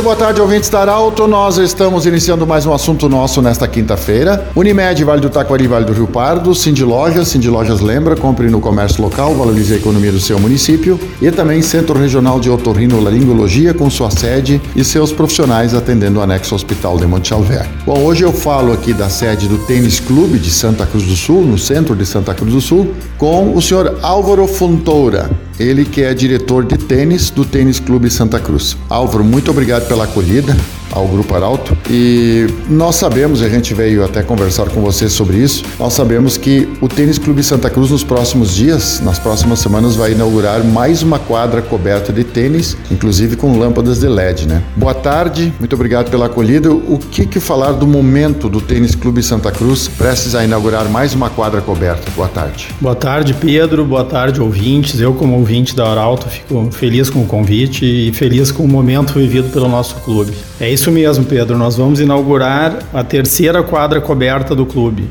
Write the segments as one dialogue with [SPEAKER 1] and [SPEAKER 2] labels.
[SPEAKER 1] Muito boa tarde, ouvintes da Arauto. Nós estamos iniciando mais um assunto nosso nesta quinta-feira. Unimed, Vale do Taquari, Vale do Rio Pardo, Cindy Lojas, Cindy Lojas lembra, compre no comércio local, valorize a economia do seu município. E também Centro Regional de Otorrinolaringologia, com sua sede e seus profissionais atendendo o anexo Hospital de Monte Alver. Bom, hoje eu falo aqui da sede do Tênis Clube de Santa Cruz do Sul, no centro de Santa Cruz do Sul, com o senhor Álvaro Fontoura. Ele que é diretor de tênis do Tênis Clube Santa Cruz. Álvaro, muito obrigado pela acolhida ao Grupo Arauto e nós sabemos, a gente veio até conversar com você sobre isso, nós sabemos que o Tênis Clube Santa Cruz nos próximos dias, nas próximas semanas, vai inaugurar mais uma quadra coberta de tênis, inclusive com lâmpadas de LED, né? Boa tarde, muito obrigado pela acolhida. O que, que falar do momento do Tênis Clube Santa Cruz prestes a inaugurar mais uma quadra coberta? Boa tarde.
[SPEAKER 2] Boa tarde, Pedro. Boa tarde, ouvintes. Eu, como ouvinte da Arauto, fico feliz com o convite e feliz com o momento vivido pelo nosso clube. É isso isso mesmo, Pedro. Nós vamos inaugurar a terceira quadra coberta do clube.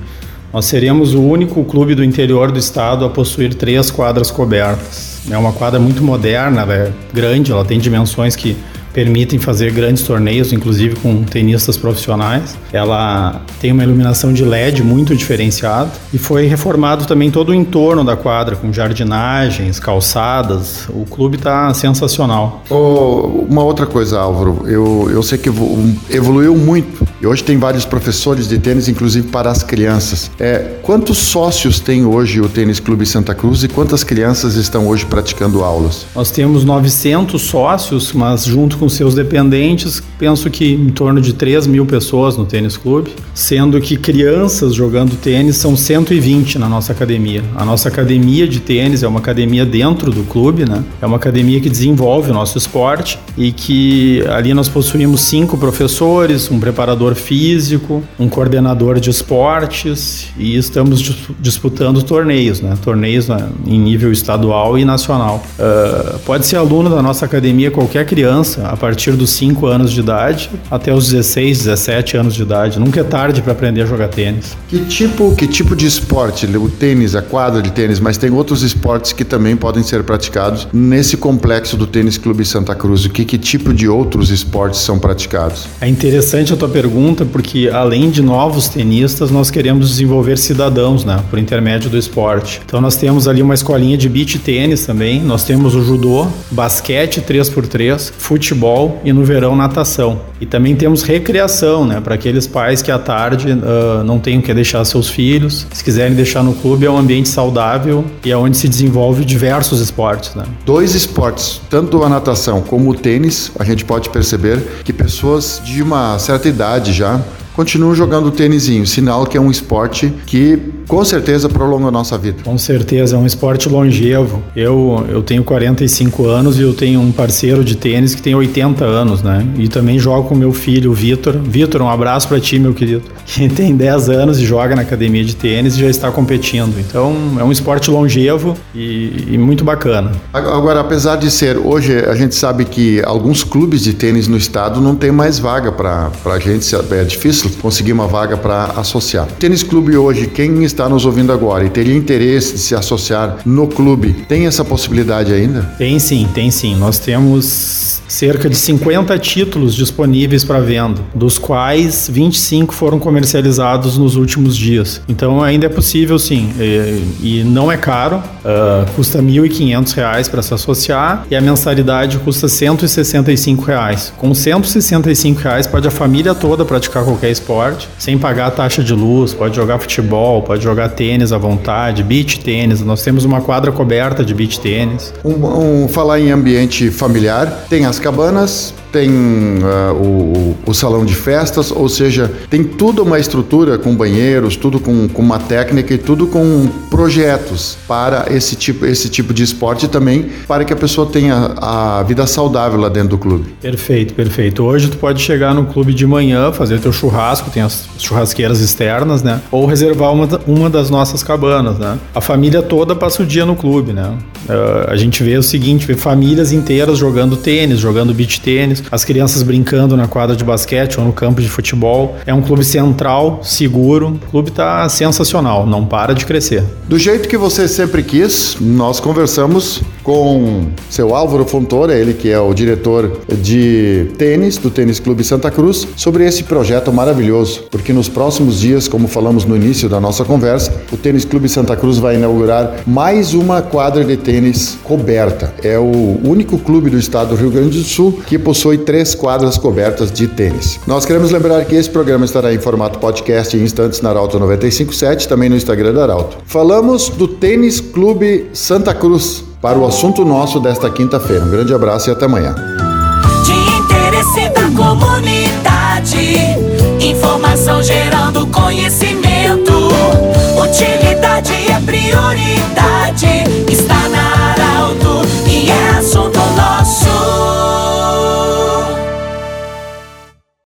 [SPEAKER 2] Nós seremos o único clube do interior do estado a possuir três quadras cobertas. É uma quadra muito moderna, é grande, ela tem dimensões que permitem fazer grandes torneios, inclusive com tenistas profissionais. Ela tem uma iluminação de LED muito diferenciada e foi reformado também todo o entorno da quadra, com jardinagens, calçadas. O clube está sensacional.
[SPEAKER 1] Oh, uma outra coisa, Álvaro, eu, eu sei que evoluiu muito e hoje tem vários professores de tênis, inclusive para as crianças. É, quantos sócios tem hoje o Tênis Clube Santa Cruz e quantas crianças estão hoje praticando aulas?
[SPEAKER 2] Nós temos 900 sócios, mas junto com seus dependentes, penso que em torno de 3 mil pessoas no tênis clube, sendo que crianças jogando tênis são 120 na nossa academia. A nossa academia de tênis é uma academia dentro do clube, né? É uma academia que desenvolve o nosso esporte e que ali nós possuímos cinco professores, um preparador físico, um coordenador de esportes e estamos disputando torneios, né? Torneios né? em nível estadual e nacional. Uh, pode ser aluno da nossa academia qualquer criança, a partir dos 5 anos de idade até os 16, 17 anos de idade. Nunca é tarde para aprender a jogar tênis.
[SPEAKER 1] Que tipo, que tipo de esporte? O tênis, a quadra de tênis, mas tem outros esportes que também podem ser praticados nesse complexo do Tênis Clube Santa Cruz. O que, que tipo de outros esportes são praticados?
[SPEAKER 2] É interessante a tua pergunta porque além de novos tenistas, nós queremos desenvolver cidadãos, né, por intermédio do esporte. Então nós temos ali uma escolinha de beach tênis também, nós temos o judô, basquete 3x3, futebol futebol e no verão natação. E também temos recreação, né, para aqueles pais que à tarde uh, não têm o que deixar seus filhos. Se quiserem deixar no clube, é um ambiente saudável e é onde se desenvolve diversos esportes. Né?
[SPEAKER 1] Dois esportes, tanto a natação como o tênis, a gente pode perceber que pessoas de uma certa idade já continuam jogando tênisinho, sinal que é um esporte que com certeza prolonga a nossa vida.
[SPEAKER 2] Com certeza, é um esporte longevo. Eu, eu tenho 45 anos e eu tenho um parceiro de tênis que tem 80 anos, né? E também jogo com meu filho, o Vitor. Vitor, um abraço para ti, meu querido. Que tem 10 anos e joga na academia de tênis e já está competindo. Então, é um esporte longevo e, e muito bacana.
[SPEAKER 1] Agora, apesar de ser, hoje a gente sabe que alguns clubes de tênis no estado não tem mais vaga para a gente, é difícil conseguir uma vaga para associar. Tênis Clube hoje, quem está nos ouvindo agora e teria interesse de se associar no clube, tem essa possibilidade ainda?
[SPEAKER 2] Tem sim, tem sim. Nós temos cerca de 50 títulos disponíveis para venda, dos quais 25 foram comercializados nos últimos dias. Então ainda é possível sim, e, e não é caro, uh, custa R$ 1.500 para se associar e a mensalidade custa 165 reais. Com 165 reais pode a família toda praticar qualquer esporte, sem pagar a taxa de luz, pode jogar futebol, pode jogar tênis à vontade, beach tênis. Nós temos uma quadra coberta de beach tênis.
[SPEAKER 1] Um, um, falar em ambiente familiar, tem as cabanas, tem uh, o, o, salão de festas, ou seja, tem tudo uma estrutura com banheiros, tudo com, com uma técnica e tudo com projetos para esse tipo, esse tipo de esporte também, para que a pessoa tenha a vida saudável lá dentro do clube.
[SPEAKER 2] Perfeito, perfeito. Hoje tu pode chegar no clube de manhã, fazer teu churrasco, tem as churrasqueiras externas, né? Ou reservar uma, um uma das nossas cabanas, né? A família toda passa o dia no clube, né? Uh, a gente vê o seguinte, vê famílias inteiras jogando tênis, jogando beach tênis, as crianças brincando na quadra de basquete ou no campo de futebol. É um clube central, seguro. O clube tá sensacional, não para de crescer.
[SPEAKER 1] Do jeito que você sempre quis, nós conversamos com seu Álvaro Fontoura, ele que é o diretor de tênis do Tênis Clube Santa Cruz, sobre esse projeto maravilhoso, porque nos próximos dias, como falamos no início da nossa conversa, o Tênis Clube Santa Cruz vai inaugurar mais uma quadra de tênis coberta. É o único clube do estado do Rio Grande do Sul que possui três quadras cobertas de tênis. Nós queremos lembrar que esse programa estará em formato podcast em instantes na Arauto 957, também no Instagram da Arauto. Falamos do Tênis Clube Santa Cruz para o assunto nosso desta quinta-feira. Um grande abraço e até amanhã.
[SPEAKER 3] De interesse da comunidade, informação gerando conhecimento. Utilidade é prioridade.